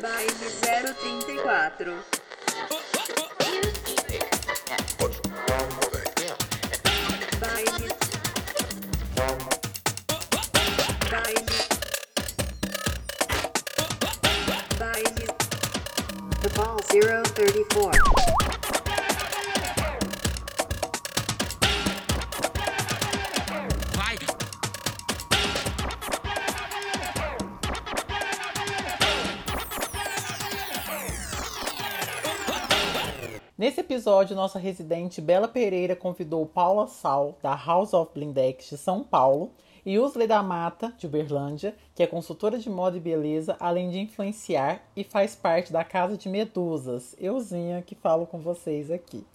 Baile 034. Baile. Baile. Baile. The ball 034. Episódio, nossa residente Bela Pereira convidou Paula Sal, da House of Blindex de São Paulo, e Usley da Mata, de Uberlândia, que é consultora de moda e beleza, além de influenciar e faz parte da Casa de Medusas, euzinha que falo com vocês aqui,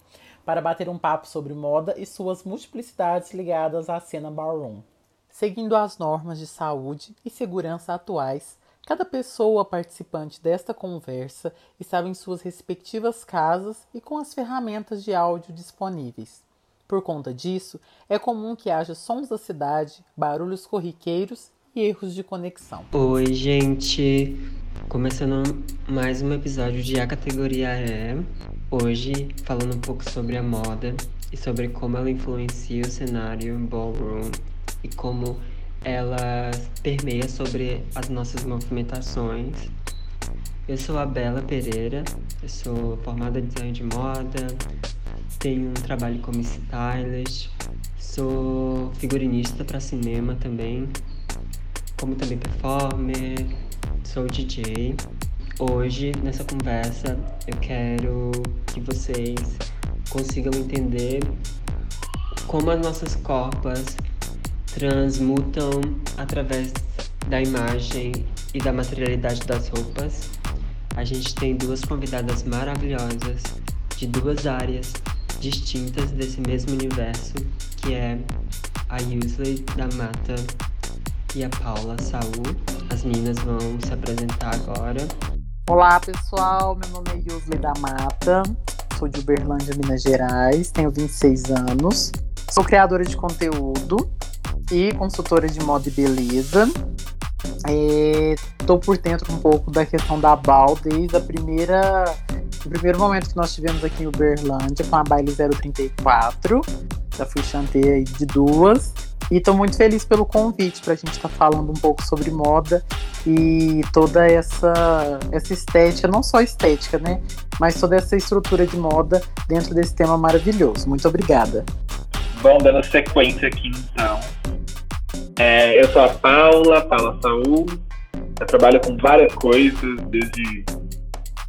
para bater um papo sobre moda e suas multiplicidades ligadas à cena ballroom. Seguindo as normas de saúde e segurança atuais, cada pessoa participante desta conversa estava em suas respectivas casas e com as ferramentas de áudio disponíveis. Por conta disso, é comum que haja sons da cidade, barulhos corriqueiros e erros de conexão. Oi, gente! Começando mais um episódio de A Categoria E. Hoje, falando um pouco sobre a moda e sobre como ela influencia o cenário ballroom e como ela permeia sobre as nossas movimentações. Eu sou a Bela Pereira, eu sou formada em design de moda, tenho um trabalho como stylist, sou figurinista para cinema também, como também performer, sou DJ. Hoje, nessa conversa, eu quero que vocês consigam entender como as nossas corpas transmutam através da imagem e da materialidade das roupas. A gente tem duas convidadas maravilhosas de duas áreas distintas desse mesmo universo, que é a Yusley da Mata e a Paula Saul. As meninas vão se apresentar agora. Olá pessoal, meu nome é Yusley da Mata, sou de Uberlândia, Minas Gerais, tenho 26 anos, sou criadora de conteúdo e consultora de moda e beleza. Estou por dentro um pouco da questão da BAL desde a primeira, o primeiro momento que nós tivemos aqui em Uberlândia com a Baile 034. Já fui chanteia de duas. E estou muito feliz pelo convite para a gente estar falando um pouco sobre moda e toda essa, essa estética, não só estética, né? Mas toda essa estrutura de moda dentro desse tema maravilhoso. Muito obrigada. Bom, dando sequência aqui então. É, eu sou a Paula, Paula Saul. Eu trabalho com várias coisas, desde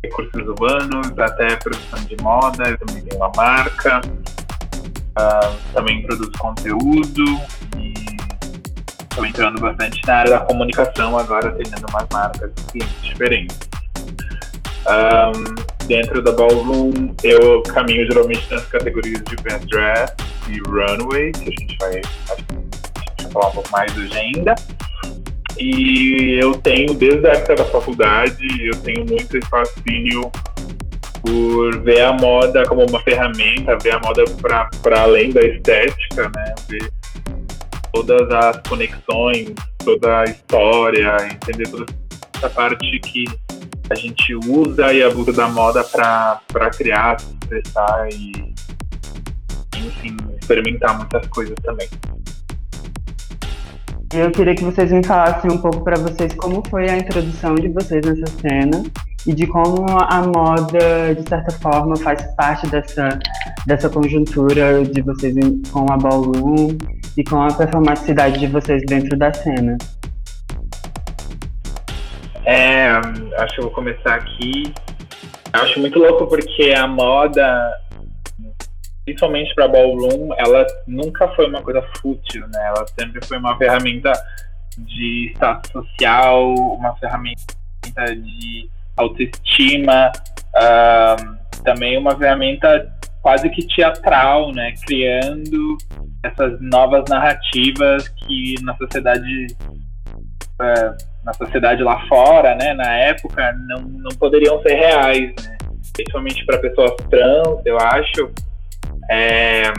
recursos humanos até produção de moda. Eu também tenho uma marca. Ah, também produzo conteúdo e estou entrando bastante na área da comunicação agora, atendendo umas marcas diferentes. Um, dentro da Ballroom, eu caminho geralmente nas categorias de Best Dress e Runway, que a gente vai, falar um pouco mais hoje ainda. E eu tenho, desde a época da faculdade, eu tenho muito esse fascínio por ver a moda como uma ferramenta, ver a moda para além da estética, né? Ver todas as conexões, toda a história, entender toda essa parte que a gente usa e abusa da moda para criar, se expressar e, enfim, experimentar muitas coisas também. Eu queria que vocês me falassem um pouco para vocês como foi a introdução de vocês nessa cena e de como a moda, de certa forma, faz parte dessa, dessa conjuntura de vocês com a ballroom e com a performaticidade de vocês dentro da cena. É, acho que eu vou começar aqui. Eu acho muito louco porque a moda, principalmente para ballroom, ela nunca foi uma coisa fútil, né? Ela sempre foi uma ferramenta de status social, uma ferramenta de autoestima, ahn, também uma ferramenta quase que teatral, né? Criando essas novas narrativas que na sociedade é, na sociedade lá fora, né, na época, não, não poderiam ser reais, né? principalmente para pessoas trans, eu acho. É,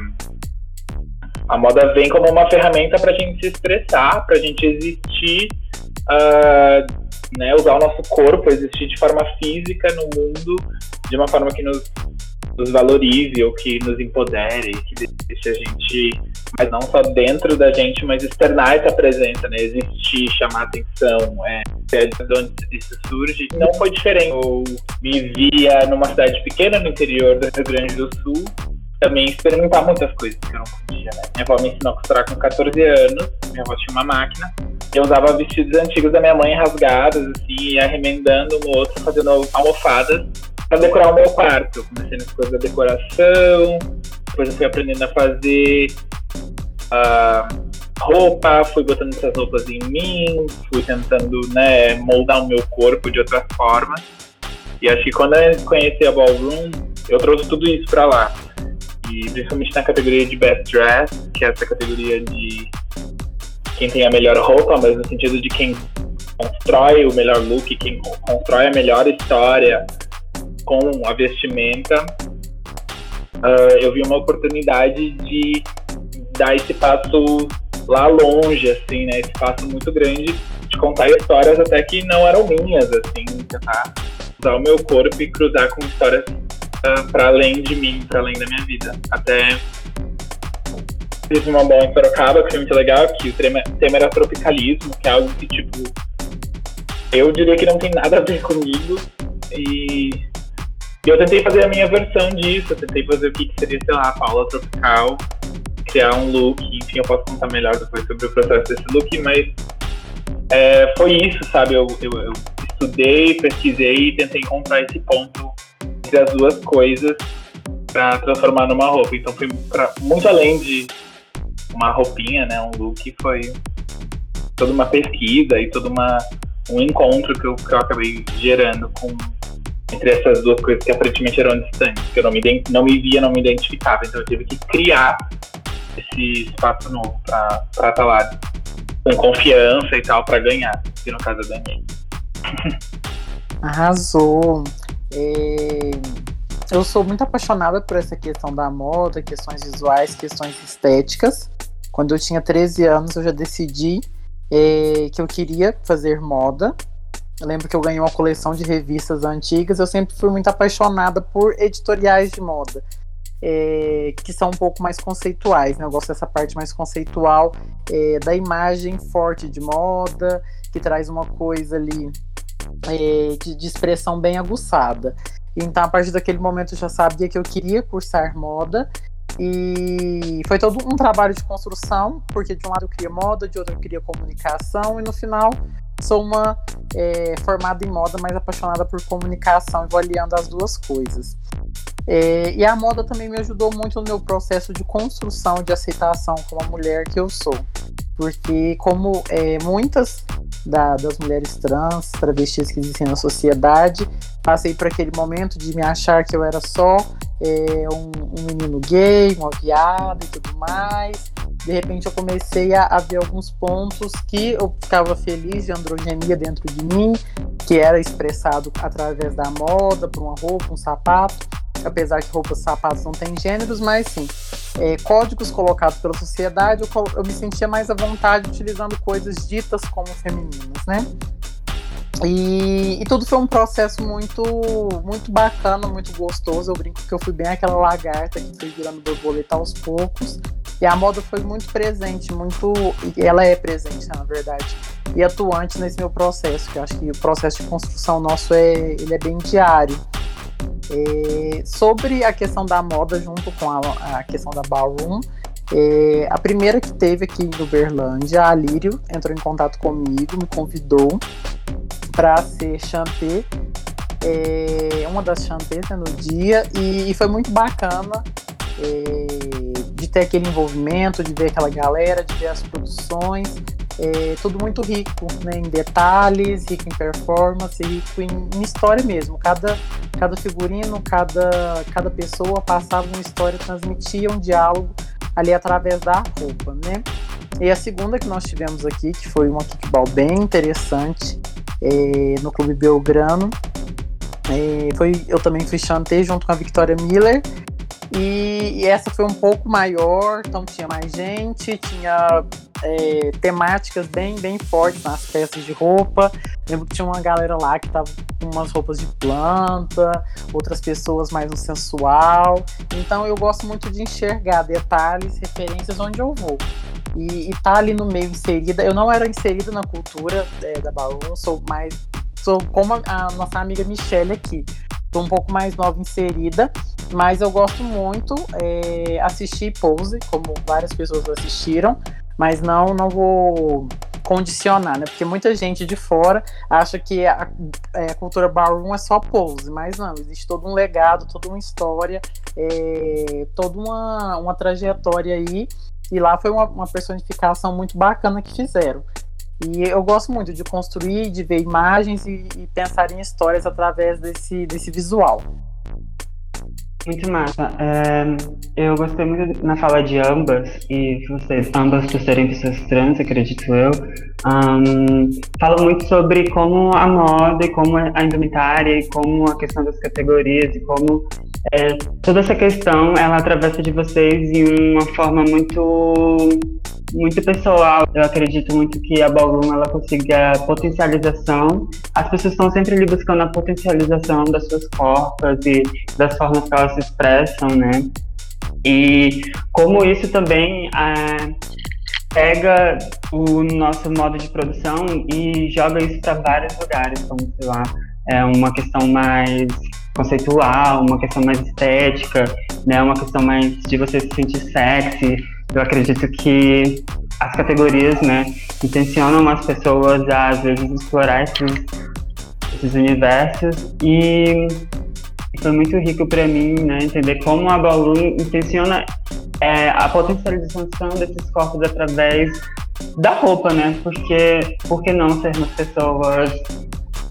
A moda vem como uma ferramenta para a gente se expressar, para a gente existir, uh, né, usar o nosso corpo, existir de forma física no mundo, de uma forma que nos, nos valorize ou que nos empodere, que deixe a gente, mas não só dentro da gente, mas externar essa presença, né? Existir, chamar atenção, é, é de onde isso surge. Não foi diferente. Eu me via numa cidade pequena no interior do Rio Grande do Sul, também experimentar muitas coisas que eu não podia, né? Minha avó me ensinou a costurar com 14 anos, minha avó tinha uma máquina, eu usava vestidos antigos da minha mãe rasgados, assim, ia remendando um no outro, fazendo almofadas para decorar o meu quarto. Comecei nas coisas da decoração, depois eu fui aprendendo a fazer uh, roupa, fui botando essas roupas em mim, fui tentando, né, moldar o meu corpo de outras formas. E acho que quando eu conheci a Ballroom, eu trouxe tudo isso para lá. E principalmente na categoria de Best Dress, que é essa categoria de quem tem a melhor roupa, mas no sentido de quem constrói o melhor look, quem constrói a melhor história com a vestimenta, uh, eu vi uma oportunidade de dar esse passo lá longe, assim, né? Esse passo muito grande de contar histórias até que não eram minhas, assim, tentar usar o meu corpo e cruzar com histórias uh, para além de mim, para além da minha vida. Até fiz uma boa em Sorocaba, que foi muito legal, que o tema, era tropicalismo, que é algo que, tipo, eu diria que não tem nada a ver comigo. E, eu tentei fazer a minha versão disso, eu tentei fazer o que seria, sei lá, a Paula Tropical, criar um look, enfim, eu posso contar melhor depois sobre o processo desse look, mas é, foi isso, sabe? Eu, eu, eu estudei, pesquisei e tentei encontrar esse ponto as duas coisas para transformar numa roupa. Então foi pra, muito além de uma roupinha, né, um look, foi toda uma pesquisa e todo uma, um encontro que eu, que eu acabei gerando com entre essas duas coisas que aparentemente eram distantes, que eu não me, não me via, não me identificava. Então eu tive que criar esse espaço novo para estar lá com confiança e tal para ganhar. Que no caso eu ganhei. Arrasou. É... Eu sou muito apaixonada por essa questão da moda, questões visuais, questões estéticas. Quando eu tinha 13 anos, eu já decidi é, que eu queria fazer moda. Eu lembro que eu ganhei uma coleção de revistas antigas. Eu sempre fui muito apaixonada por editoriais de moda, é, que são um pouco mais conceituais. Né? Eu gosto dessa parte mais conceitual é, da imagem forte de moda, que traz uma coisa ali de, de expressão bem aguçada. Então, a partir daquele momento, eu já sabia que eu queria cursar moda. E foi todo um trabalho de construção, porque de um lado eu queria moda, de outro eu queria comunicação, e no final sou uma é, formada em moda, mas apaixonada por comunicação e vou as duas coisas. É, e a moda também me ajudou muito no meu processo de construção, de aceitação como a mulher que eu sou. Porque, como é, muitas da, das mulheres trans, travestis que existem na sociedade. Passei por aquele momento de me achar que eu era só é, um, um, menino gay, uma viada e tudo mais. De repente eu comecei a, a, ver alguns pontos que eu ficava feliz de androgenia dentro de mim, que era expressado através da moda, por uma roupa, um sapato apesar que roupas e sapatos não têm gêneros, mas sim, é, códigos colocados pela sociedade, eu, eu, me sentia mais à vontade utilizando coisas ditas como femininas, né? E, e, tudo foi um processo muito, muito bacana, muito gostoso. Eu brinco que eu fui bem aquela lagarta que foi virando borboleta aos poucos. E a moda foi muito presente, muito. Ela é presente, na verdade, e atuante nesse meu processo, que eu acho que o processo de construção nosso é, ele é bem diário. É, sobre a questão da moda junto com a, a questão da ballroom, é, a primeira que teve aqui em Uberlândia, a Lírio, entrou em contato comigo, me convidou para ser chantê, é, uma das chantês né, no dia, e, e, foi muito bacana de ter aquele envolvimento, de ver aquela galera, de ver as produções, é, tudo muito rico né, em detalhes, rico em performance, rico em, em, história mesmo. Cada, cada figurino, cada, cada pessoa passava uma história, transmitia um diálogo ali através da roupa, né? E a segunda que nós tivemos aqui, que foi uma kickball bem interessante, é, no Clube Belgrano, é, foi, eu também fui chantei junto com a Victoria Miller E, e essa foi um pouco maior, então tinha mais gente, tinha é, temáticas bem, bem fortes nas peças de roupa. Lembro que tinha uma galera lá que tava com umas roupas de planta, outras pessoas mais no sensual. Então eu gosto muito de enxergar detalhes, referências onde eu vou. E, e tá ali no meio inserida. Eu não era inserida na cultura é, da Balloon, sou mais. Sou como a, a nossa amiga Michelle aqui. Sou um pouco mais nova inserida, mas eu gosto muito é, assistir Pose, como várias pessoas assistiram mas não não vou condicionar, né? Porque muita gente de fora acha que a, é, a cultura ballroom é só pose, mas não, existe todo um legado, toda uma história, é, toda uma, uma trajetória aí, e lá foi uma, uma personificação muito bacana que fizeram. E eu gosto muito de construir, de ver imagens e, e pensar em histórias através desse, desse visual. Muito massa. É, eu gostei muito na fala de ambas, e vocês, ambas por serem pessoas trans, acredito eu, um, falam muito sobre como a moda e como a indumentária e como a questão das categorias e como é, toda essa questão ela atravessa de vocês em uma forma muito muito pessoal. Eu acredito muito que a Ballroom ela consiga potencialização. As pessoas estão sempre ali buscando a potencialização das suas corpas e das formas que elas se expressam, né? E como isso também é, pega o nosso modo de produção e joga isso para vários lugares, como sei lá, é uma questão mais conceitual, uma questão mais estética, né, uma questão mais de você se sentir sexy, eu acredito que as categorias, né, intencionam as pessoas a, às vezes, explorar esses, esses universos. E foi muito rico para mim, né, entender como a Ballroom intenciona é, a potencialização desses corpos através da roupa, né, porque por que não sermos pessoas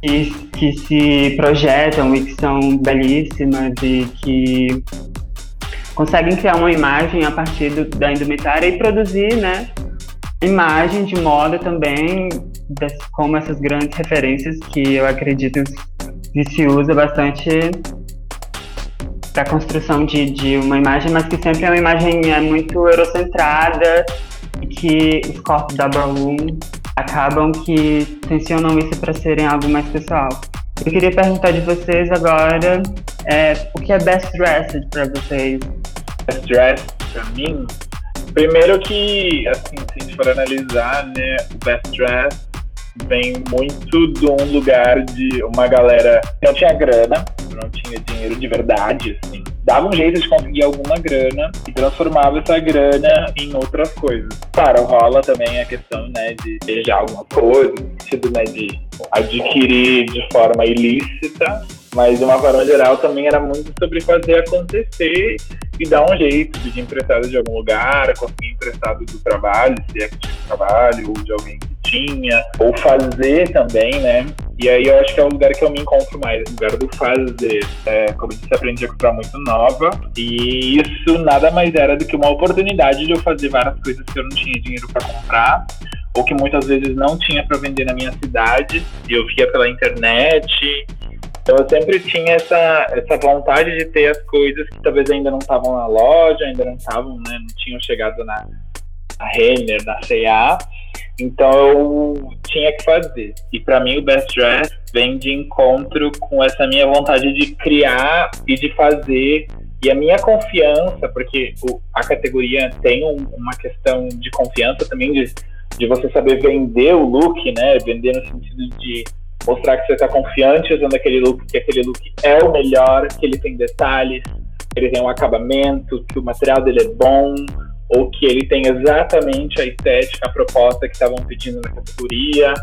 que, que se projetam e que são belíssimas e que conseguem criar uma imagem a partir do, da indumentária e produzir, né, imagem de moda também, das, como essas grandes referências que eu acredito que se usa bastante para construção de, de uma imagem, mas que sempre é uma imagem é muito eurocentrada e que os corpos da Ballroom acabam que tensionam isso para serem algo mais pessoal. Eu queria perguntar de vocês agora é, o que é best dressed para vocês? Best dressed para mim, primeiro que, assim, se a gente for analisar, né, o best dressed vem muito de um lugar de uma galera que não tinha grana, não tinha dinheiro de verdade, assim, dava um jeito de conseguir alguma grana e transformava essa grana em outras coisas. Claro, rola também a questão, né, de beijar alguma coisa, no sentido, né, de adquirir de forma ilícita, mas de uma forma geral também era muito sobre fazer acontecer e dar um jeito de emprestado de algum lugar, conseguir emprestado do trabalho, se é que tinha trabalho, ou de alguém que tinha, ou fazer também, né? E aí eu acho que é o lugar que eu me encontro mais, o lugar do fazer. É, como eu disse, aprendi a comprar muito nova. E isso nada mais era do que uma oportunidade de eu fazer várias coisas que eu não tinha dinheiro para comprar. Ou que muitas vezes não tinha para vender na minha cidade. E eu via pela internet. Então eu sempre tinha essa, essa vontade de ter as coisas que talvez ainda não estavam na loja, ainda não estavam, né, não tinham chegado na, na Renner, na C&A. Então eu tinha que fazer. E para mim o Best Dress vem de encontro com essa minha vontade de criar e de fazer. E a minha confiança, porque o, a categoria tem um, uma questão de confiança também, de, de você saber vender o look, né? Vender no sentido de mostrar que você está confiante usando aquele look, que aquele look é o melhor, que ele tem detalhes, que ele tem um acabamento, que o material dele é bom, ou que ele tem exatamente a estética, a proposta que estavam pedindo na categoria,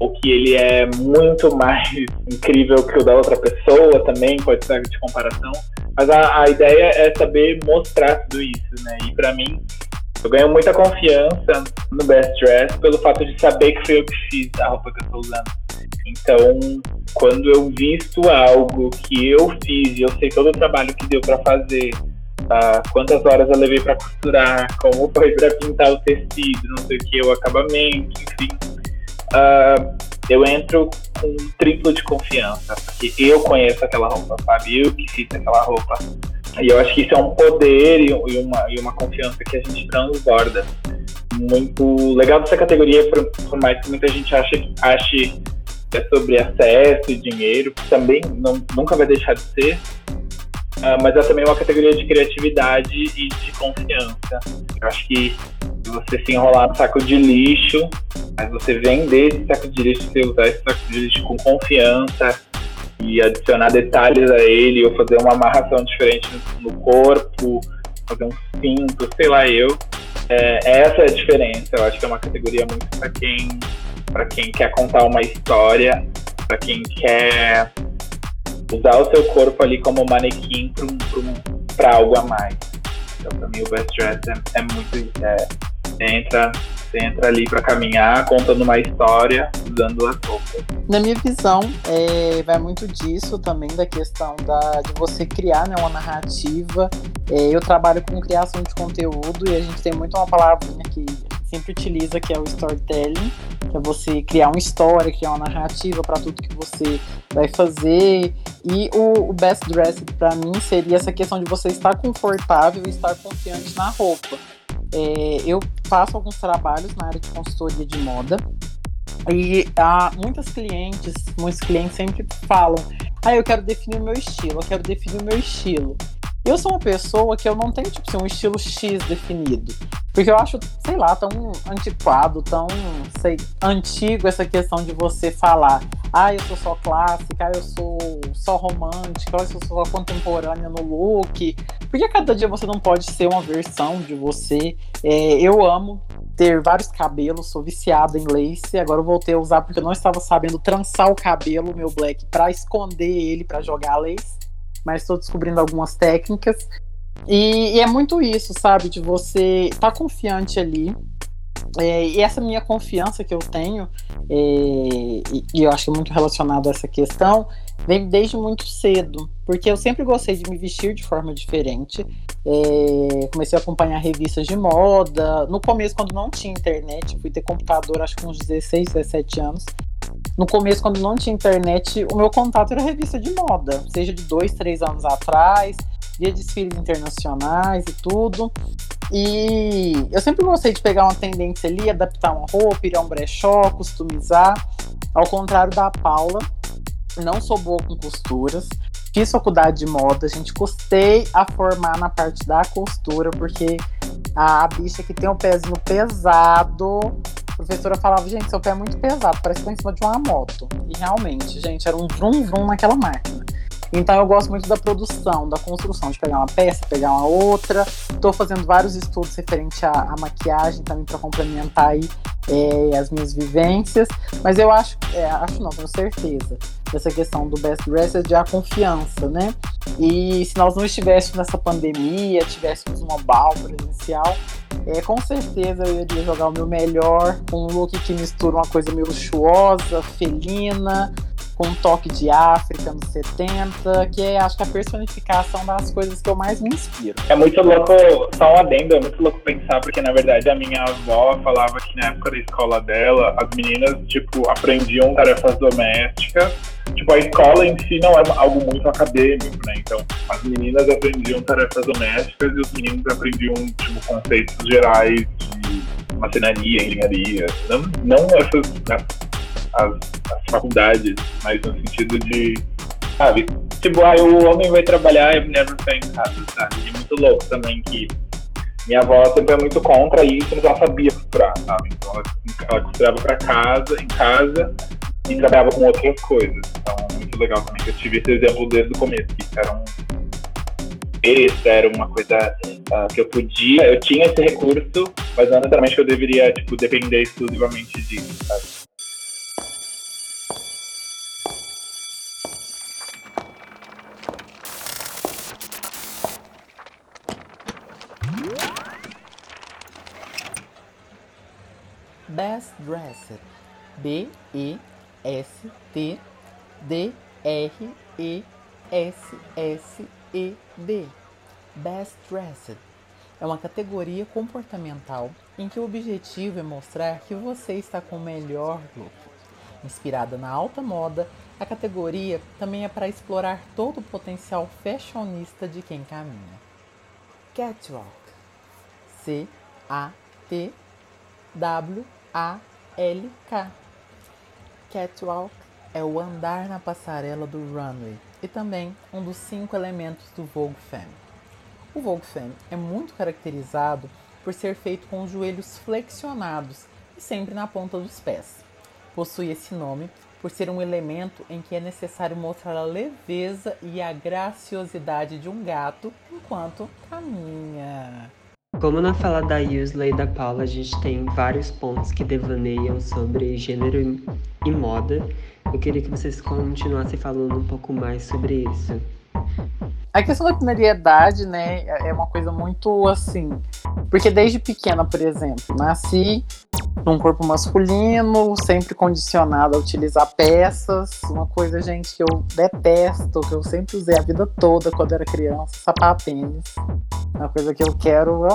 ou que ele é muito mais incrível que o da outra pessoa também, pode ser de comparação. Mas a, a ideia é saber mostrar tudo isso, né? E para mim, eu ganho muita confiança no Best Dress pelo fato de saber que foi eu que fiz a roupa que eu estou usando. Então, quando eu visto algo que eu fiz e eu sei todo o trabalho que deu para fazer, Tá? Quantas horas eu levei para costurar, como foi para pintar o tecido, não sei o que, o acabamento, enfim. Uh, eu entro com um triplo de confiança, porque eu conheço aquela roupa, sabe? Eu que fiz aquela roupa. E eu acho que isso é um poder e e uma, e uma confiança que a gente transborda. Muito legal dessa categoria, por, por mais que muita gente ache, ache que é sobre acesso e dinheiro, que também não, nunca vai deixar de ser, ah, mas é também uma categoria de criatividade e de confiança. Eu acho que você se enrolar no saco de lixo, mas você vender esse saco de lixo, você usar esse saco de lixo com confiança e adicionar detalhes a ele, ou fazer uma amarração diferente no corpo, fazer um cinto, sei lá eu. É, essa é a diferença. Eu acho que é uma categoria muito para quem, quem quer contar uma história, para quem quer usar o seu corpo ali como manequim para algo a mais. Então, para mim, o Best Dress é, é muito. É, entra, entra ali para caminhar, contando uma história, usando as roupas. Na minha visão, é, vai muito disso também, da questão da, de você criar né, uma narrativa. É, eu trabalho com criação de conteúdo e a gente tem muito uma palavrinha que sempre utiliza, que é o storytelling, que é você criar uma história, criar uma narrativa para tudo que você vai fazer. E o, o best dressed para mim seria essa questão de você estar confortável e estar confiante na roupa. É, eu faço alguns trabalhos na área de consultoria de moda e há muitas clientes, muitos clientes sempre falam: Ah, eu quero definir o meu estilo, eu quero definir o meu estilo. Eu sou uma pessoa que eu não tenho, tipo assim, um estilo X definido. Porque eu acho, sei lá, tão antiquado, tão, sei, antigo essa questão de você falar, ah, eu sou só clássica, ah, eu sou só romântica, ah, eu sou só contemporânea no look. Porque cada dia você não pode ser uma versão de você. É, eu amo ter vários cabelos, sou viciada em lace. Agora eu voltei a usar porque eu não estava sabendo trançar o cabelo, meu black, para esconder ele, para jogar lace mas estou descobrindo algumas técnicas. E, e, é muito isso, sabe? De você estar tá confiante ali. É, e essa minha confiança que eu tenho, é, e, e, eu acho que é muito relacionado a essa questão, vem desde muito cedo, porque eu sempre gostei de me vestir de forma diferente. É, comecei a acompanhar revistas de moda. No começo, quando não tinha internet, fui ter computador acho que com uns 16, 17 anos. No começo, quando não tinha internet, o meu contato era revista de moda, seja de dois, três anos atrás, via desfiles internacionais e tudo. E eu sempre gostei de pegar uma tendência ali, adaptar uma roupa, ir a um brechó, customizar. Ao contrário da Paula, não sou boa com costuras. Fiz faculdade de moda, a gente custei a formar na parte da costura, porque a bicha que tem o pezinho pesado a professora falava, gente, seu pé é muito pesado, parece que tá em cima de uma moto. E realmente, gente, era um vrum vrum naquela máquina. Então eu gosto muito da produção, da construção, de pegar uma peça, pegar uma outra. Estou fazendo vários estudos referente à, à maquiagem também para complementar aí é, as minhas vivências. Mas eu acho, é, acho não, tenho certeza, dessa questão do best dressed é a confiança, né? E se nós não estivéssemos nessa pandemia, tivéssemos uma bal presencial, é, com certeza eu iria jogar o meu melhor com um look que mistura uma coisa meio luxuosa, felina, com um toque de África nos 70, que é acho que a personificação das coisas que eu mais me inspiro. É muito louco, só um adendo, é muito louco pensar, porque na verdade a minha avó falava que na época da escola dela, as meninas, tipo, aprendiam tarefas domésticas. Tipo, a escola em si não é algo muito acadêmico, né? Então, as meninas aprendiam tarefas domésticas e os meninos aprendiam, tipo, conceitos gerais de macenaria, engenharia. Não, não essas as, as faculdades, mas no sentido de, sabe, tipo, ah, o homem vai trabalhar e a mulher vai ficar em casa, sabe? E é muito louco também que minha avó sempre é muito contra isso, mas ela sabia costurar, sabe? Então ela, ela costurava pra casa, em casa, e trabalhava com outras coisas. Então é muito legal também que eu tive esse exemplo desde o começo, que era um esse era uma coisa uh, que eu podia, eu tinha esse recurso, mas não necessariamente eu deveria, tipo, depender exclusivamente disso, sabe? Best Dressed. B E S T D R E S S E D. Best Dressed é uma categoria comportamental em que o objetivo é mostrar que você está com o melhor look. Inspirada na alta moda, a categoria também é para explorar todo o potencial fashionista de quem caminha. Catwalk C-A-T-W-A-L-K Catwalk é o andar na passarela do runway e também um dos cinco elementos do Vogue Femme. O Vogue Femme é muito caracterizado por ser feito com os joelhos flexionados e sempre na ponta dos pés. Possui esse nome por ser um elemento em que é necessário mostrar a leveza e a graciosidade de um gato enquanto caminha. Como na fala da Yusley e da Paula, a gente tem vários pontos que devaneiam sobre gênero e moda. Eu queria que vocês continuassem falando um pouco mais sobre isso. A questão da binariedade, né, é uma coisa muito assim. Porque desde pequena, por exemplo, nasci num corpo masculino, sempre condicionado a utilizar peças. Uma coisa, gente, que eu detesto, que eu sempre usei a vida toda quando era criança, sapatênis. Uma coisa que eu quero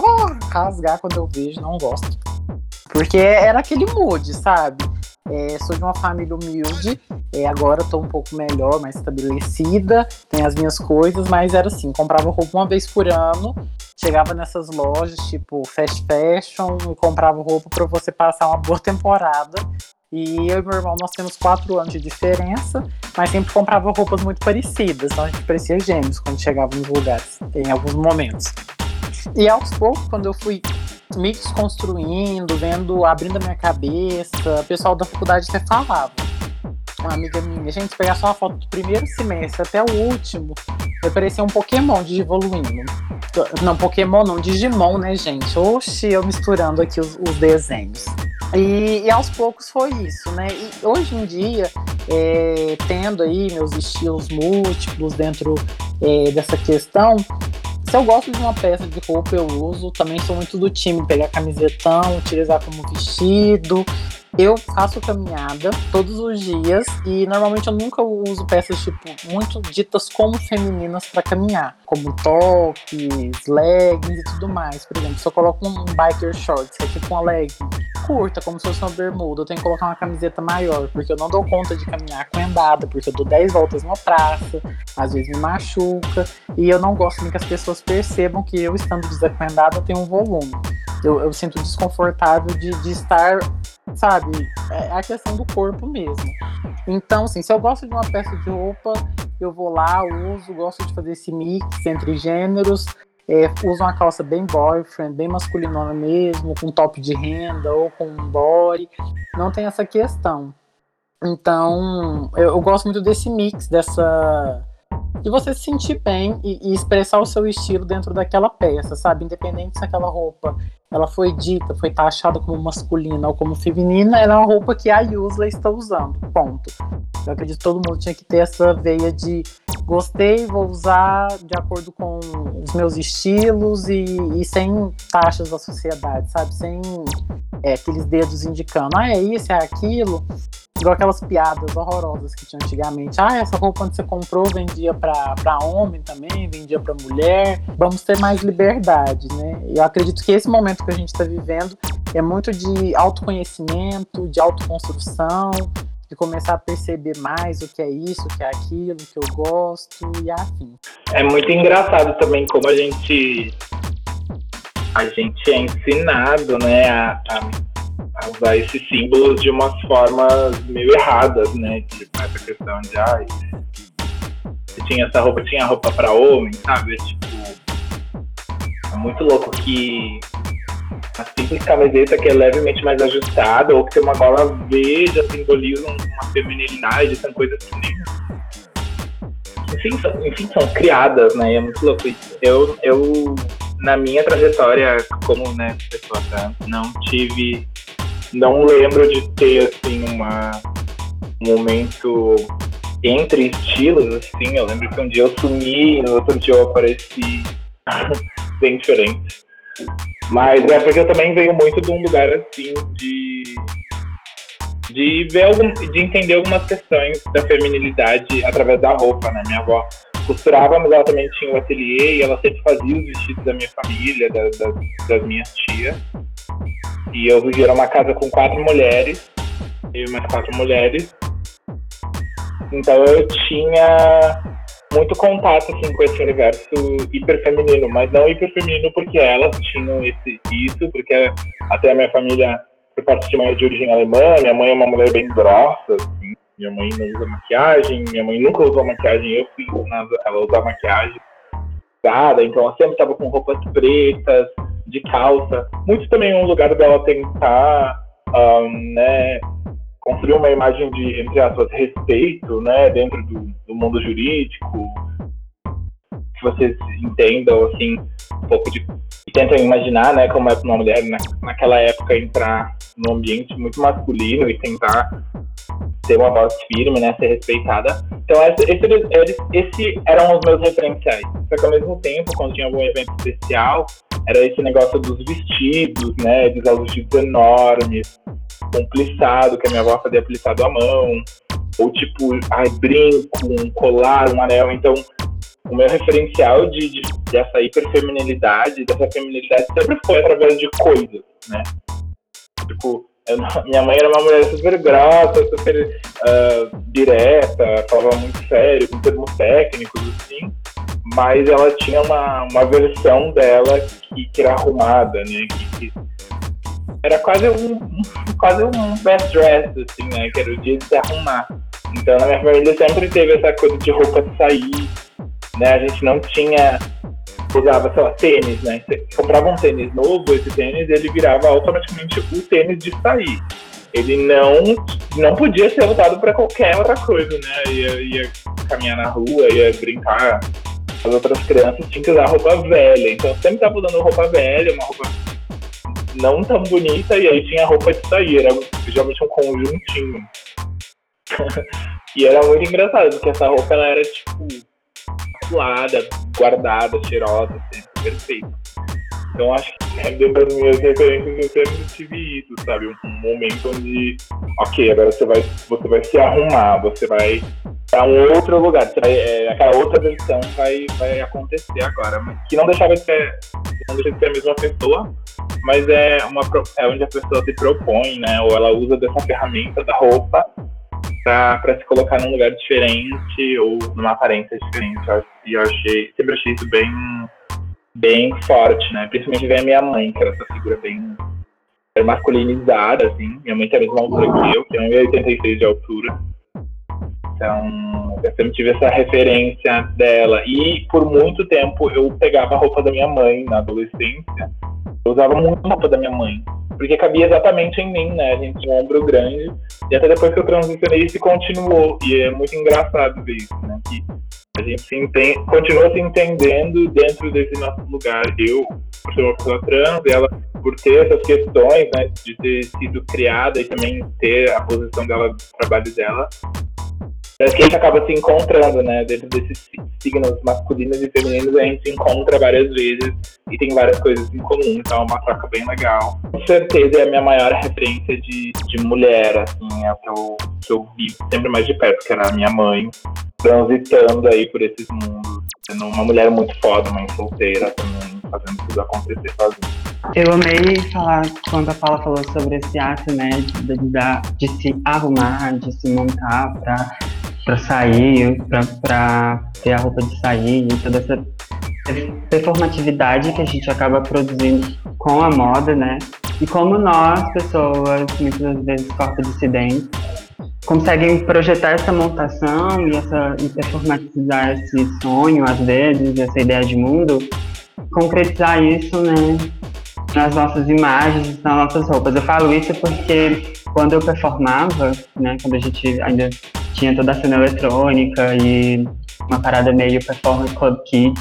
rasgar quando eu vejo, não gosto. Porque era aquele mood, sabe? É, sou de uma família humilde, é, agora estou um pouco melhor, mais estabelecida, tenho as minhas coisas, mas era assim, comprava roupa uma vez por ano, chegava nessas lojas tipo fast fashion e comprava roupa para você passar uma boa temporada. E eu e meu irmão, nós temos quatro anos de diferença, mas sempre comprava roupas muito parecidas, então a gente parecia gêmeos quando chegava nos lugares, em alguns momentos. E aos poucos, quando eu fui me desconstruindo, vendo, abrindo a minha cabeça, o pessoal da faculdade até falava. Uma amiga minha, gente, pegar só uma foto do primeiro semestre até o último, vai parecer um Pokémon de evoluindo. Não, Pokémon não, Digimon, né, gente? Oxi, eu misturando aqui os, os desenhos. E, e, aos poucos foi isso, né? E hoje em dia, é, tendo aí meus estilos múltiplos dentro é, dessa questão, se eu gosto de uma peça de roupa, eu uso. Também sou muito do time pegar camisetão, utilizar como vestido. Eu faço caminhada todos os dias e normalmente eu nunca uso peças tipo muito ditas como femininas para caminhar, como tops, leggings e tudo mais. Por exemplo, se eu coloco um biker shorts, que é tipo uma legging curta, como se fosse uma bermuda, eu tenho que colocar uma camiseta maior, porque eu não dou conta de caminhar com andada, porque eu dou 10 voltas numa praça, às vezes me machuca, e eu não gosto nem que as pessoas percebam que eu estando desacuendada tenho um volume. Eu, eu sinto desconfortável de, de estar sabe? É a questão do corpo mesmo. Então, assim, se eu gosto de uma peça de roupa, eu vou lá, uso, gosto de fazer esse mix entre gêneros. É, uso uma calça bem boyfriend, bem masculinona mesmo, com top de renda ou com um body. Não tem essa questão. Então, eu, eu gosto muito desse mix, dessa de você se sentir bem e, e, expressar o seu estilo dentro daquela peça, sabe? Independente se aquela roupa ela foi dita, foi taxada como masculina ou como feminina, ela é uma roupa que a Yusla está usando, ponto. Eu acredito que todo mundo tinha que ter essa veia de gostei, vou usar de acordo com os meus estilos e, e sem taxas da sociedade, sabe? Sem é, aqueles dedos indicando, ah, é isso, é aquilo. Igual aquelas piadas horrorosas que tinha antigamente. Ah, essa roupa onde você comprou vendia para homem também, vendia para mulher. Vamos ter mais liberdade, né? Eu acredito que esse momento que a gente está vivendo é muito de autoconhecimento, de autoconstrução, de começar a perceber mais o que é isso, o que é aquilo, o que eu gosto e afim. É muito engraçado também como a gente a gente é ensinado, né, a, a usar esses símbolos de umas formas meio erradas, né? Tipo, essa questão de, ai, tinha essa roupa, tinha roupa para homem, sabe? É, tipo, é muito louco que a simples camiseta que é levemente mais ajustada ou que tem uma gola V já simboliza uma feminilidade, são coisas que nem. Enfim são, enfim, são criadas, né? É muito louco. Eu, eu na minha trajetória como né, pessoa trans, não tive não lembro de ter, assim, uma, um momento entre estilos, assim. Eu lembro que um dia eu sumi e no outro dia eu apareci bem diferente. Mas é porque eu também venho muito de um lugar, assim, de de ver algum, de entender algumas questões da feminilidade através da roupa, né? Minha avó costurava, mas ela também tinha o ateliê e ela sempre fazia os vestidos da minha família, da, da, das minhas tias. E eu vivia numa casa com quatro mulheres, eu e mais quatro mulheres, Então eu tinha muito contato assim, com esse universo hiperfeminino, mas não hiperfeminino porque elas tinham esse, isso, porque até a minha família, por parte de mãe de origem alemã, minha mãe é uma mulher bem grossa, assim, minha mãe não usa maquiagem, minha mãe nunca usou maquiagem, eu fui ensinada ela usar maquiagem, então ela sempre estava com roupas pretas, de calça. Muito também um lugar dela tentar, um, né, construir uma imagem de, entre aspas, respeito, né, dentro do, do mundo jurídico, que vocês entendam, assim, um pouco de... E imaginar, né, como é para uma mulher na, naquela época entrar num ambiente muito masculino e tentar ter uma voz firme, né, ser respeitada. Então, esse, esse, esse eram os meus referenciais. Só que, ao mesmo tempo, quando tinha algum evento especial, era esse negócio dos vestidos, né, dos vestidos enormes, um plissado, que a minha avó fazia plissado à mão, ou tipo, ai, brinco, um colar, um anel. Então, o meu referencial de, de, dessa hiperfeminilidade, dessa feminilidade, sempre foi através de coisas, né? Tipo, minha mãe era uma mulher super grossa, super uh, direta, falava muito sério, com termos técnicos, assim, mas ela tinha uma, uma versão dela que, que era arrumada, né? Que, que era quase um, quase um best dress, assim, né? Que era o dia de se arrumar. Então, na minha família sempre teve essa coisa de roupa de sair, né? A gente não tinha usava, sei lá, tênis, né? Você comprava um tênis novo, esse tênis, ele virava automaticamente o tênis de sair. Ele não, não podia ser usado para qualquer outra coisa, né? Ia, ia caminhar na rua, ia brincar. As outras crianças tinham que usar roupa velha. Então sempre tava usando roupa velha, uma roupa não tão bonita, e aí tinha roupa de sair, era geralmente um conjuntinho. e era muito engraçado, porque essa roupa ela era tipo suada, guardada, cheirosa, sempre perfeita. Então acho que é, dentro das minhas referências eu sempre tive isso, sabe? Um, momento onde, ok, agora você vai, você vai se arrumar, você vai para um outro lugar, você vai, é, aquela outra versão vai, vai acontecer agora, mas que não deixava de ser, não deixa de ser a mesma pessoa, mas é uma é onde a pessoa se propõe, né? Ou ela usa dessa ferramenta da roupa para se colocar num lugar diferente ou numa aparência diferente. E eu achei, sempre achei isso bem, bem forte, né? Principalmente ver a minha mãe, que era essa figura bem masculinizada, assim. Minha mãe tem a mesma altura que eu, que é 1,86 de altura. Então, eu sempre tive essa referência dela. E por muito tempo eu pegava a roupa da minha mãe na adolescência. Eu usava muito a roupa da minha mãe. Porque cabia exatamente em mim, né? A gente tinha um ombro grande. E até depois que eu transicionei, isso continuou. E é muito engraçado ver isso, né? Que a gente se entende, continua se entendendo dentro desse nosso lugar. Eu, por ser uma pessoa trans, ela por ter essas questões, né, de ter sido criada e também ter a posição dela, do trabalho dela, Parece que a gente acaba se encontrando, né? Dentro desses signos masculinos e femininos, a gente se encontra várias vezes e tem várias coisas em comum, então é uma troca bem legal. Com certeza é a minha maior referência de, de mulher, assim, é o que eu, que eu vi sempre mais de perto, que era a minha mãe, transitando aí por esses mundos, sendo uma mulher muito foda, mãe solteira também, fazendo tudo acontecer sozinha. Eu amei falar quando a Paula falou sobre esse ato, né, de, de, de se arrumar, de se montar para para sair, para ter a roupa de sair e toda essa performatividade que a gente acaba produzindo com a moda, né? E como nós, pessoas, muitas vezes corpo dissidentes, conseguem projetar essa montação e, essa, performatizar esse sonho, às vezes, essa ideia de mundo, concretizar isso, né? Nas nossas imagens, nas nossas roupas. Eu falo isso porque quando eu performava, né, quando a gente ainda tinha toda a cena eletrônica e uma parada meio performance club kit.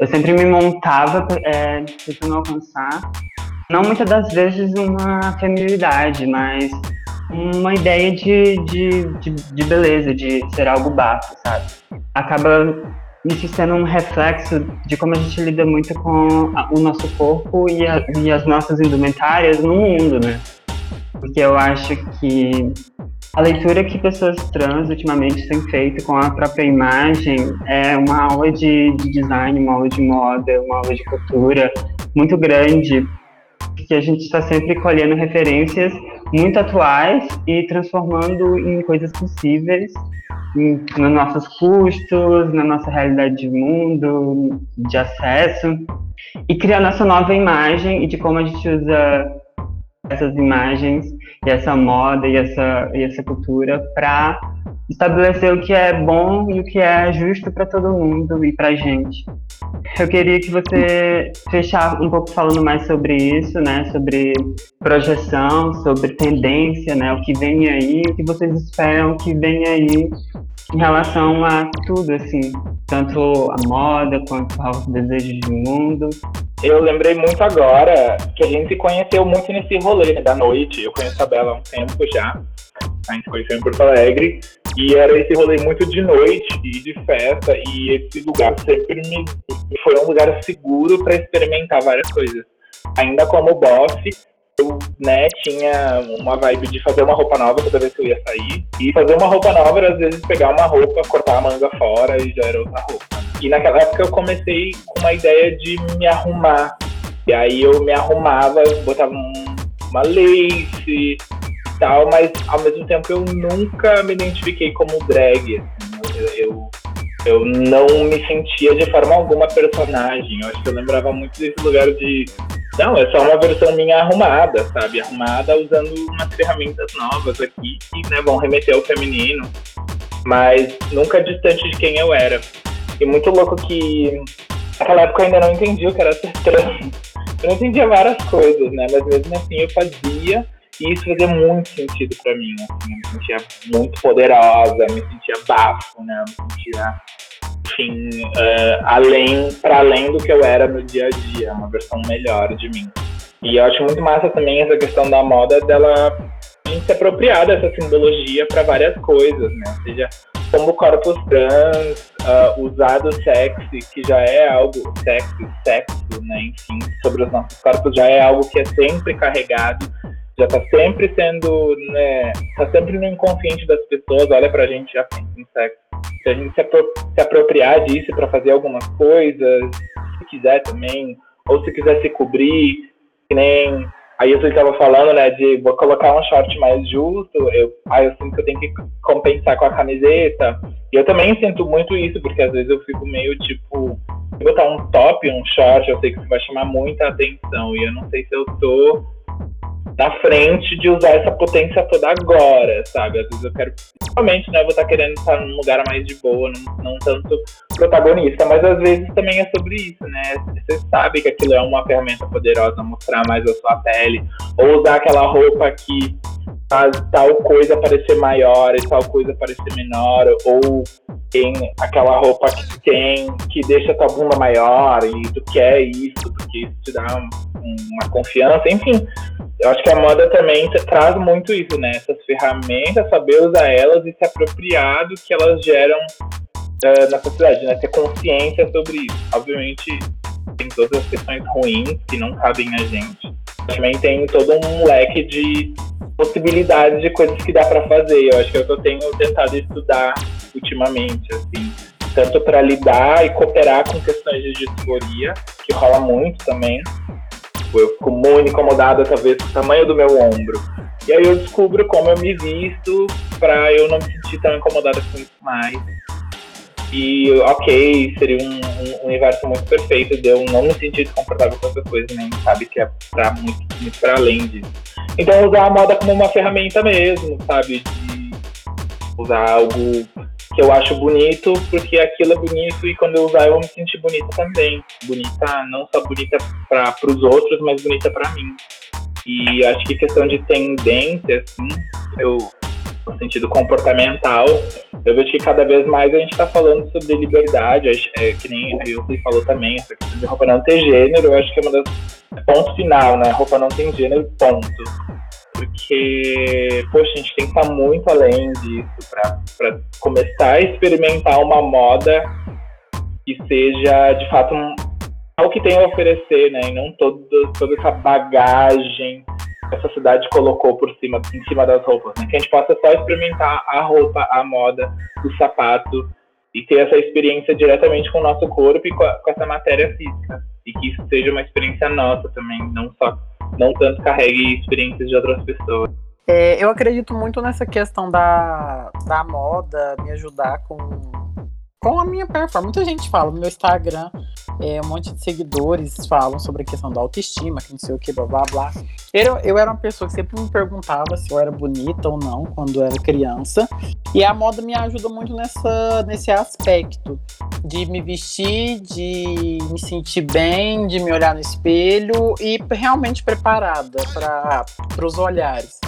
Eu sempre me montava é, tentando alcançar, não muitas das vezes uma feminilidade, mas uma ideia de, de, de, de beleza, de ser algo bafo, sabe? Acaba isso sendo um reflexo de como a gente lida muito com a, o nosso corpo e, a, e as nossas indumentárias no mundo, né? Porque eu acho que a leitura que pessoas trans ultimamente têm feito com a própria imagem é uma aula de, de design, uma aula de moda, uma aula de cultura muito grande, porque a gente está sempre colhendo referências muito atuais e transformando em coisas possíveis nos nossos custos, na nossa realidade de mundo, de acesso, e criar nossa nova imagem e de como a gente usa essas imagens e essa moda e essa, e essa cultura para estabelecer o que é bom e o que é justo para todo mundo e para a gente. Eu queria que você fechasse um pouco falando mais sobre isso, né? Sobre projeção, sobre tendência, né? O que vem aí, o que vocês esperam que venha aí em relação a tudo, assim, tanto a moda quanto aos desejos do mundo. Eu lembrei muito agora que a gente se conheceu muito nesse rolê né, da noite. Eu conheço a Bela há um tempo já. A gente conheceu em Porto Alegre. E era esse rolê muito de noite e de festa. E esse lugar sempre me foi um lugar seguro para experimentar várias coisas. Ainda como boss, eu né, tinha uma vibe de fazer uma roupa nova toda vez que eu ia sair. E fazer uma roupa nova era às vezes pegar uma roupa, cortar a manga fora e já era outra roupa. E naquela época eu comecei com uma ideia de me arrumar. E aí eu me arrumava, botava um, uma lace tal, mas ao mesmo tempo eu nunca me identifiquei como drag. Eu, eu eu não me sentia de forma alguma personagem. Eu acho que eu lembrava muito desse lugar de. Não, é só uma versão minha arrumada, sabe? Arrumada usando umas ferramentas novas aqui que né, vão remeter ao feminino, mas nunca distante de quem eu era. E muito louco que naquela época eu ainda não entendia o que era ser trans. Eu não entendia várias coisas, né? Mas mesmo assim eu fazia e isso fazia muito sentido para mim. Assim, eu me sentia muito poderosa, me sentia bafo, né? Eu me sentia, enfim, uh, além, para além do que eu era no dia a dia, uma versão melhor de mim. E eu acho muito massa também essa questão da moda dela se apropriar dessa simbologia para várias coisas, né? Ou seja, como corpos trans, uh, usado sexy, que já é algo sexy, sexo, né? Enfim, sobre os nossos corpos já é algo que é sempre carregado já está sempre sendo, né, tá sempre no inconsciente das pessoas, olha pra gente já pensa em sexo. Se a gente se, apro se apropriar disso para fazer algumas coisas, se quiser também, ou se quiser se cobrir, que nem Aí eu estava falando, né, de vou colocar um short mais justo, eu, aí eu sinto que eu tenho que compensar com a camiseta. E eu também sinto muito isso, porque às vezes eu fico meio tipo, botar um top, um short, eu sei que isso vai chamar muita atenção. E eu não sei se eu tô na frente de usar essa potência toda agora, sabe? Às vezes eu quero, principalmente, né? Eu vou estar querendo estar num lugar mais de boa, não, não tanto protagonista, mas às vezes também é sobre isso, né? Você sabe que aquilo é uma ferramenta poderosa, mostrar mais a sua pele, ou usar aquela roupa que faz tal coisa parecer maior e tal coisa parecer menor, ou tem aquela roupa que tem, que deixa tua bunda maior e tu quer isso, porque isso te dá uma confiança, enfim. Eu acho que a moda também traz muito isso, né? Essas ferramentas, saber usar elas e se apropriar do que elas geram uh, na sociedade, né? Ter consciência sobre isso. Obviamente, tem todas as questões ruins que não cabem a gente. Também tem todo um leque de possibilidades de coisas que dá para fazer. Eu acho que é o que eu tenho tentado estudar ultimamente, assim. Tanto para lidar e cooperar com questões de disforia, que rola muito também, Tipo, eu fico muito incomodada, talvez, com o tamanho do meu ombro. E aí eu descubro como eu me visto pra eu não me sentir tão incomodada com isso mais. E, ok, seria um, um, universo muito perfeito de eu não me sentir desconfortável com essas coisas, nem sabe que é pra muito, muito pra além disso. Então usar a moda como uma ferramenta mesmo, sabe? De usar algo que eu acho bonito, porque aquilo é bonito e quando eu usar eu vou me sentir bonita também. Bonita, não só bonita para os outros, mas bonita para mim. E acho que questão de tendência, assim, eu, no sentido comportamental, eu vejo que cada vez mais a gente está falando sobre liberdade, é, que nem a Wilson falou também, essa questão de roupa não ter gênero, eu acho que é uma das pontos final, né? Roupa não tem gênero, ponto porque, poxa, a gente tem que estar muito além disso para começar a experimentar uma moda que seja, de fato, um, algo que tem a oferecer, né? E não todo, toda essa bagagem que a sociedade colocou por cima, em cima das roupas, né? Que a gente possa só experimentar a roupa, a moda, o sapato e ter essa experiência diretamente com o nosso corpo e com, a, com essa matéria física. E que isso seja uma experiência nossa também, não só não tanto carregue experiências de outras pessoas. É, eu acredito muito nessa questão da, da moda me ajudar com, com a minha performance. Muita gente fala no meu Instagram, é, um monte de seguidores falam sobre a questão da autoestima, que não sei o que, blá blá blá. Eu, eu era uma pessoa que sempre me perguntava se eu era bonita ou não quando eu era criança. E a moda me ajuda muito nessa, nesse aspecto de me vestir, de me sentir bem, de me olhar no espelho e realmente preparada para os olhares.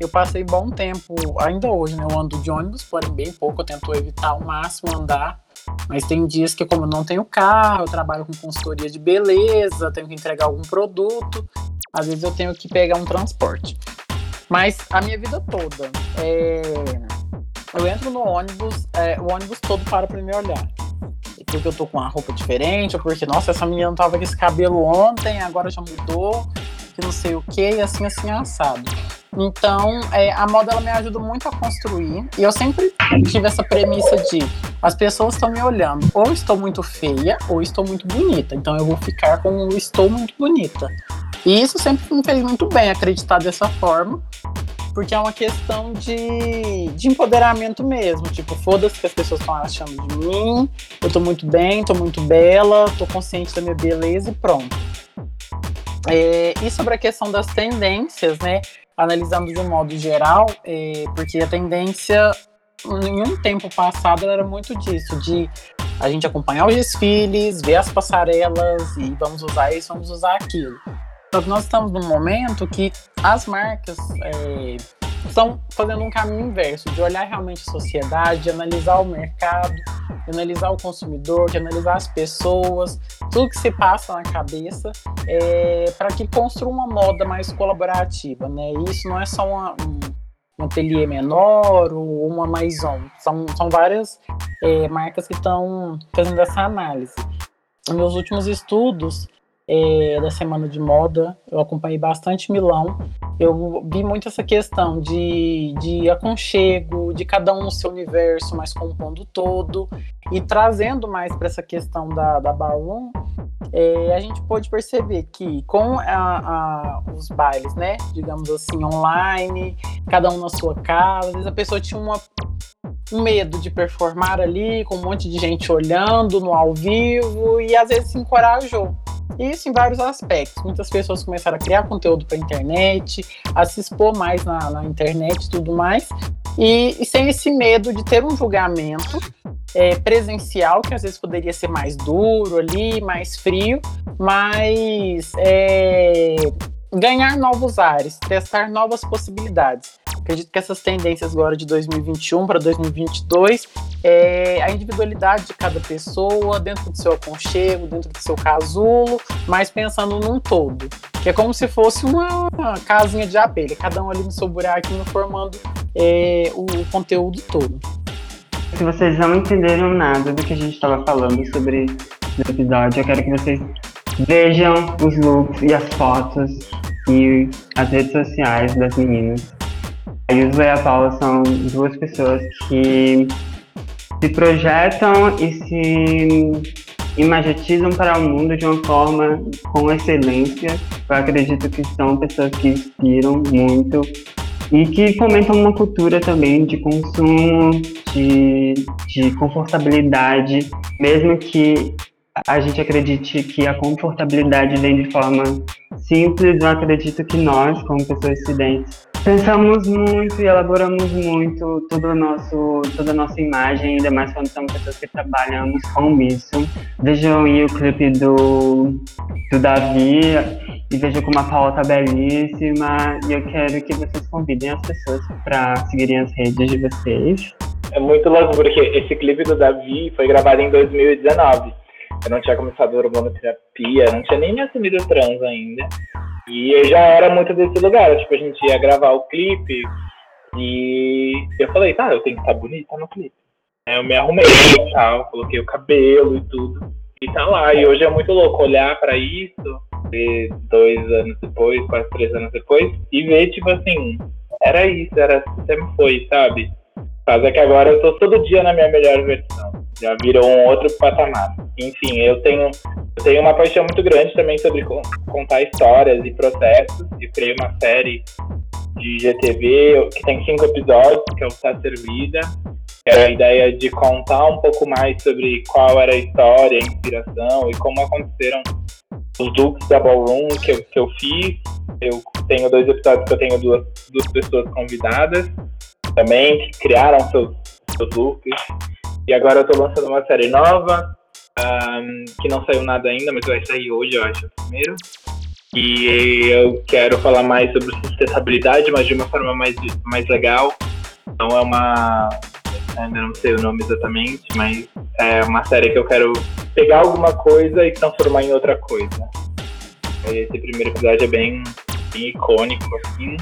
Eu passei bom tempo, ainda hoje, né? Eu ando de ônibus, porém bem pouco, eu tento evitar ao máximo andar. Mas tem dias que, como eu não tenho carro, eu trabalho com consultoria de beleza, tenho que entregar algum produto, às vezes eu tenho que pegar um transporte. Mas a minha vida toda, é... eu entro no ônibus, é, o ônibus todo para para me olhar. Porque eu tô com uma roupa diferente, ou porque, nossa, essa menina tava com esse cabelo ontem, agora já mudou, que não sei o que, e assim, assim, assado. Então, é, a moda ela me ajuda muito a construir. E eu sempre tive essa premissa de as pessoas estão me olhando, ou estou muito feia, ou estou muito bonita. Então eu vou ficar com estou muito bonita. E isso sempre me fez muito bem acreditar dessa forma. Porque é uma questão de, de empoderamento mesmo. Tipo, foda-se que as pessoas estão achando de mim. Eu tô muito bem, tô muito bela, tô consciente da minha beleza e pronto. É, e sobre a questão das tendências, né? Analisando de um modo geral, é, porque a tendência em um tempo passado era muito disso, de a gente acompanhar os desfiles, ver as passarelas e vamos usar isso, vamos usar aquilo. Nós estamos num momento que as marcas é, estão fazendo um caminho inverso, de olhar realmente a sociedade, de analisar o mercado, de analisar o consumidor, de analisar as pessoas, tudo que se passa na cabeça, é, para que construa uma moda mais colaborativa. Né? E isso não é só uma, um, um ateliê menor ou uma maison, são, são várias é, marcas que estão fazendo essa análise. Nos últimos estudos, é, da Semana de Moda, eu acompanhei bastante Milão. Eu vi muito essa questão de, de aconchego, de cada um no seu universo, mas compondo todo, e trazendo mais para essa questão da, da Ballroom, é, a gente pode perceber que com a, a, os bailes, né, digamos assim, online, cada um na sua casa, às vezes a pessoa tinha uma, um medo de performar ali, com um monte de gente olhando no ao vivo, e às vezes se encorajou. Isso em vários aspectos. Muitas pessoas começaram a criar conteúdo para internet, a se expor mais na, na internet e tudo mais. E, e, sem esse medo de ter um julgamento é, presencial, que às vezes poderia ser mais duro ali, mais frio, mas é, ganhar novos ares, testar novas possibilidades. Acredito que essas tendências agora de 2021 para 2022 é a individualidade de cada pessoa, dentro do seu aconchego, dentro do seu casulo, mas pensando num todo. Que é como se fosse uma casinha de abelha, cada um ali no seu buraquinho formando é, o conteúdo todo. Se vocês não entenderam nada do que a gente estava falando sobre o episódio, eu quero que vocês vejam os looks e as fotos e as redes sociais das meninas. A Yuzu e a Paula são duas pessoas que se projetam e se imagetizam para o mundo de uma forma com excelência. Eu acredito que são pessoas que inspiram muito e que fomentam uma cultura também de consumo, de, de confortabilidade, mesmo que a gente acredite que a confortabilidade vem de forma simples, eu acredito que nós, como pessoas residentes, pensamos muito e elaboramos muito todo nosso, toda a nossa imagem, ainda mais quando somos pessoas que trabalhamos com isso. Vejam aí o clipe do, do Davi e vejam como a Paula tá belíssima. E eu quero que vocês convidem as pessoas para seguirem as redes de vocês. É muito louco, porque esse clipe do Davi foi gravado em 2019. Eu não tinha começado a hormonoterapia, não tinha nem me assumido trans ainda. E eu já era muito desse lugar. Tipo, a gente ia gravar o clipe e eu falei, tá, eu tenho que estar bonita no clipe. Eu me arrumei e tal, coloquei o cabelo e tudo. E tá lá. E hoje é muito louco olhar para isso, ver dois anos depois, quase três anos depois, e ver, tipo assim, era isso, era sempre foi, sabe? Mas é que agora eu tô todo dia na minha melhor versão. Já virou um outro patamar. Enfim, eu tenho, eu tenho uma paixão muito grande também sobre contar histórias e processos. Eu criei uma série de GTV, que tem cinco episódios, que é o Tá Servida. Era a ideia de contar um pouco mais sobre qual era a história, a inspiração e como aconteceram os looks da Ballroom que eu, que eu fiz. Eu tenho dois episódios que eu tenho duas, duas pessoas convidadas também, que criaram seus, seus looks. E agora eu tô lançando uma série nova, um, que não saiu nada ainda, mas vai sair hoje, eu acho, primeiro. E eu quero falar mais sobre sustentabilidade, mas de uma forma mais, mais legal. Então é uma. Ainda não sei o nome exatamente, mas é uma série que eu quero pegar alguma coisa e transformar em outra coisa. Esse primeiro episódio é bem, bem icônico, assim,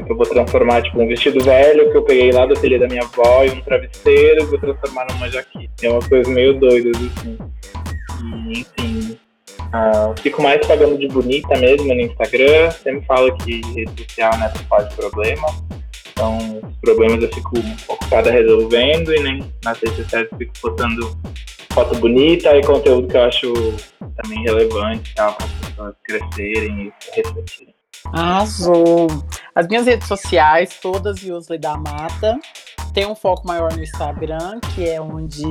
porque eu vou transformar, tipo, um vestido velho que eu peguei lá do ateliê da minha avó e um travesseiro, vou transformar numa jaqueta. É uma coisa meio doida, assim. E, enfim, Uh, fico mais pagando de bonita mesmo no Instagram. Sempre falo que rede social né, pode problema. Então, os problemas eu fico ocupada resolvendo e nem nas redes sociais eu fico botando foto bonita e conteúdo que eu acho também relevante para as pessoas crescerem e refletirem. Arrasou! As minhas redes sociais, todas Yusli da Mata. Tem um foco maior no Instagram, que é onde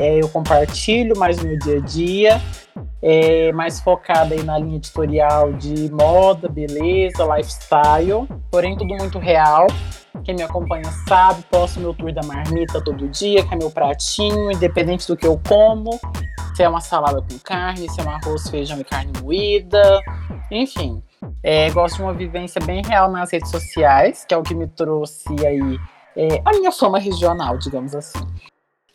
é, eu compartilho mais meu dia a dia é, mais focada aí na linha editorial de moda, beleza, lifestyle, porém tudo muito real. Quem me acompanha sabe, posto meu tour da marmita todo dia, que é meu pratinho, independente do que eu como, se é uma salada com carne, se é um arroz, feijão e carne moída, enfim. É, gosto de uma vivência bem real nas redes sociais, que é o que me trouxe aí é, a minha fama regional, digamos assim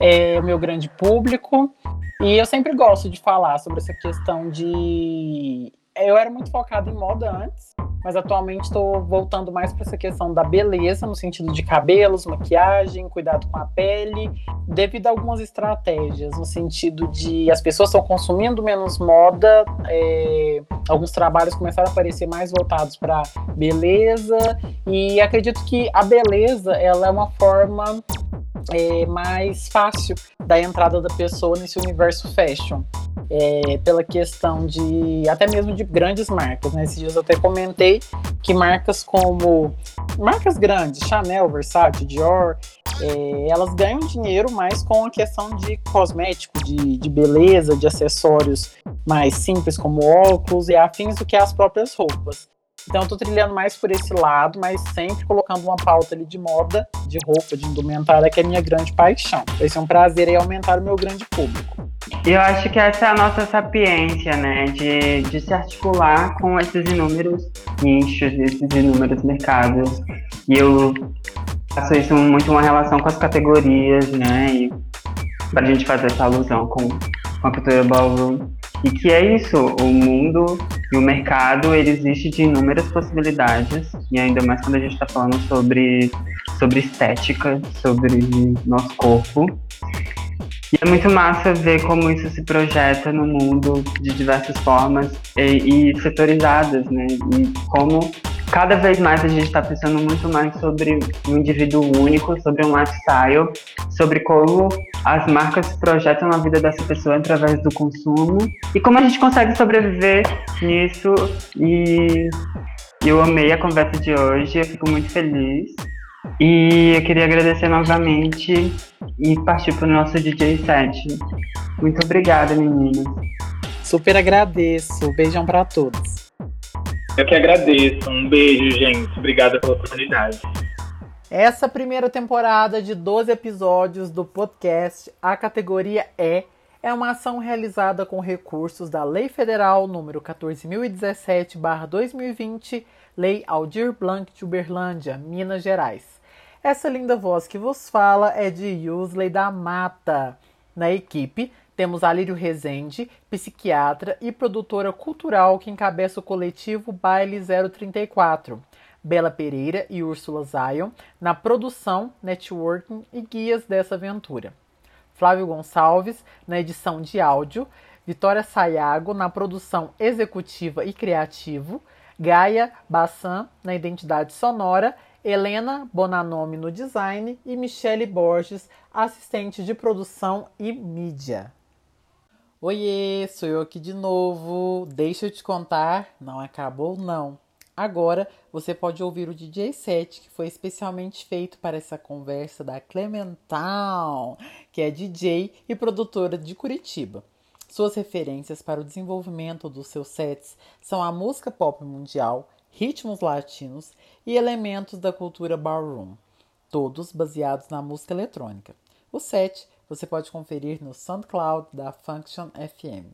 é, o meu grande público. E eu sempre gosto de falar sobre essa questão de. Eu era muito focada em moda antes, mas atualmente estou voltando mais para essa questão da beleza, no sentido de cabelos, maquiagem, cuidado com a pele, devido a algumas estratégias, no sentido de as pessoas estão consumindo menos moda, é, alguns trabalhos começaram a aparecer mais voltados para beleza, e acredito que a beleza ela é uma forma é, mais fácil da entrada da pessoa nesse universo fashion. É, pela questão de até mesmo de grandes marcas. Né? Esses dias eu até comentei que marcas como marcas grandes, Chanel, Versace, Dior, é, elas ganham dinheiro mais com a questão de cosmético, de, de beleza, de acessórios mais simples como óculos e afins do que as próprias roupas. Então eu tô trilhando mais por esse lado, mas sempre colocando uma pauta ali de moda, de roupa, de indumentária, que é a minha grande paixão. Vai ser um prazer aí aumentar o meu grande público. E eu acho que essa é a nossa sapiência, né? De, de se articular com esses inúmeros nichos, esses inúmeros mercados. E eu faço isso muito uma relação com as categorias, né? E pra gente fazer essa alusão com, com a cultura ballroom. E que é isso, o mundo e o mercado ele existe de inúmeras possibilidades, e ainda mais quando a gente está falando sobre, sobre estética, sobre nosso corpo. E é muito massa ver como isso se projeta no mundo de diversas formas e, e setorizadas, né? E como cada vez mais a gente está pensando muito mais sobre um indivíduo único, sobre um lifestyle, sobre como as marcas projetam na vida dessa pessoa através do consumo e como a gente consegue sobreviver nisso. E eu amei a conversa de hoje, eu fico muito feliz. E eu queria agradecer novamente e partir para o nosso DJ set. Muito obrigada, meninas. Super agradeço. Beijão para todos. Eu que agradeço. Um beijo, gente. Obrigada pela oportunidade. Essa primeira temporada de 12 episódios do podcast A Categoria E é uma ação realizada com recursos da Lei Federal número 14.017/2020, Lei Aldir Blanc de Uberlândia, Minas Gerais. Essa linda voz que vos fala é de Yusley da Mata. Na equipe temos Alírio Rezende, psiquiatra e produtora cultural que encabeça o coletivo Baile 034. Bela Pereira e Úrsula Zion na produção, networking e guias dessa aventura. Flávio Gonçalves na edição de áudio, Vitória Sayago na produção executiva e criativo, Gaia Bassan na identidade sonora, Helena Bonanome no design e Michele Borges, assistente de produção e mídia. Oiê, sou eu aqui de novo. Deixa eu te contar, não acabou não. Agora você pode ouvir o DJ set que foi especialmente feito para essa conversa da Clemental, que é DJ e produtora de Curitiba. Suas referências para o desenvolvimento dos seus sets são a música pop mundial, ritmos latinos e elementos da cultura ballroom, todos baseados na música eletrônica. O set você pode conferir no SoundCloud da Function FM.